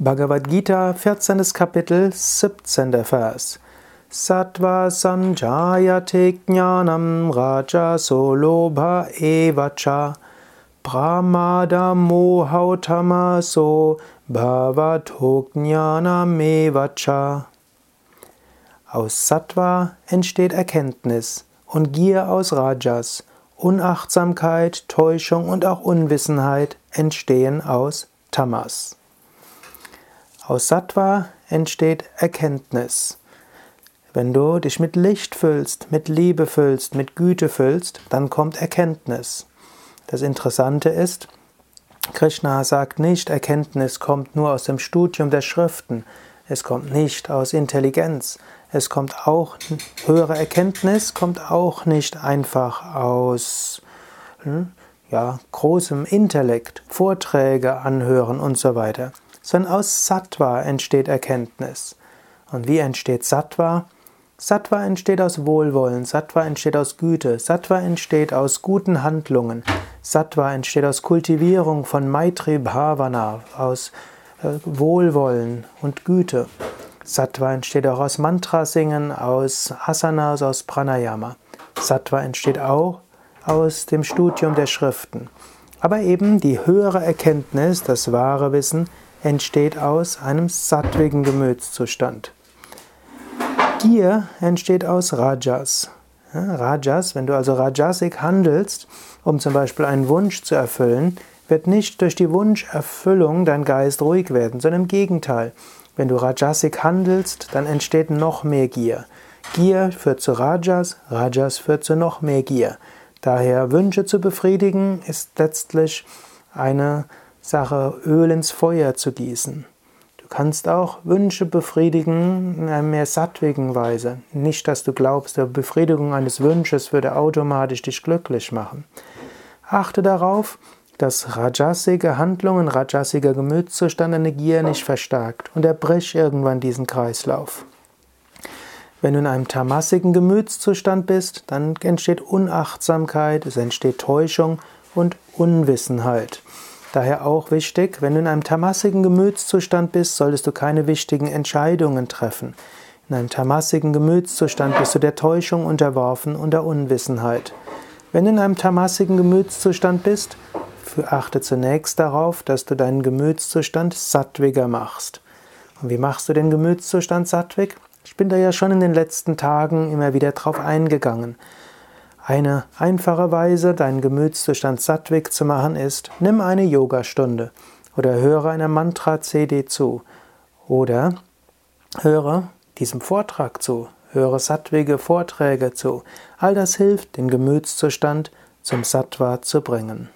Bhagavad Gita, 14. Kapitel, 17. Vers. Sattva sanjayate jnanam raja solobha evacha pramada mohautamaso bhavato jnanam evacha Aus Sattva entsteht Erkenntnis und Gier aus Rajas, Unachtsamkeit, Täuschung und auch Unwissenheit entstehen aus Tamas. Aus Sattva entsteht Erkenntnis. Wenn du dich mit Licht füllst, mit Liebe füllst, mit Güte füllst, dann kommt Erkenntnis. Das Interessante ist, Krishna sagt nicht, Erkenntnis kommt nur aus dem Studium der Schriften, es kommt nicht aus Intelligenz, es kommt auch, höhere Erkenntnis kommt auch nicht einfach aus hm, ja, großem Intellekt, Vorträge anhören und so weiter sondern aus Sattva entsteht Erkenntnis. Und wie entsteht Sattva? Sattva entsteht aus Wohlwollen, Sattva entsteht aus Güte, Sattva entsteht aus guten Handlungen, Sattva entsteht aus Kultivierung von Maitri Bhavana, aus äh, Wohlwollen und Güte. Sattva entsteht auch aus Mantrasingen, aus Asanas, aus Pranayama. Sattva entsteht auch aus dem Studium der Schriften. Aber eben die höhere Erkenntnis, das wahre Wissen, entsteht aus einem sattwigen Gemütszustand. Gier entsteht aus Rajas. Rajas, wenn du also Rajasik handelst, um zum Beispiel einen Wunsch zu erfüllen, wird nicht durch die Wunscherfüllung dein Geist ruhig werden, sondern im Gegenteil. Wenn du Rajasik handelst, dann entsteht noch mehr Gier. Gier führt zu Rajas, Rajas führt zu noch mehr Gier. Daher Wünsche zu befriedigen ist letztlich eine Sache, Öl ins Feuer zu gießen. Du kannst auch Wünsche befriedigen in einer mehr sattwigen Weise. Nicht, dass du glaubst, die Befriedigung eines Wunsches würde automatisch dich glücklich machen. Achte darauf, dass rajasige Handlungen, rajasiger Gemütszustand eine Gier nicht verstärkt und erbrich irgendwann diesen Kreislauf. Wenn du in einem tamasigen Gemütszustand bist, dann entsteht Unachtsamkeit, es entsteht Täuschung und Unwissenheit. Daher auch wichtig, wenn du in einem tamasigen Gemütszustand bist, solltest du keine wichtigen Entscheidungen treffen. In einem tamasigen Gemütszustand bist du der Täuschung unterworfen und der Unwissenheit. Wenn du in einem tamasigen Gemütszustand bist, achte zunächst darauf, dass du deinen Gemütszustand sattwiger machst. Und wie machst du den Gemütszustand sattwig? Ich bin da ja schon in den letzten Tagen immer wieder drauf eingegangen. Eine einfache Weise, deinen Gemütszustand sattwig zu machen, ist, nimm eine Yogastunde oder höre einer Mantra-CD zu oder höre diesem Vortrag zu, höre sattwige Vorträge zu. All das hilft, den Gemütszustand zum Sattva zu bringen.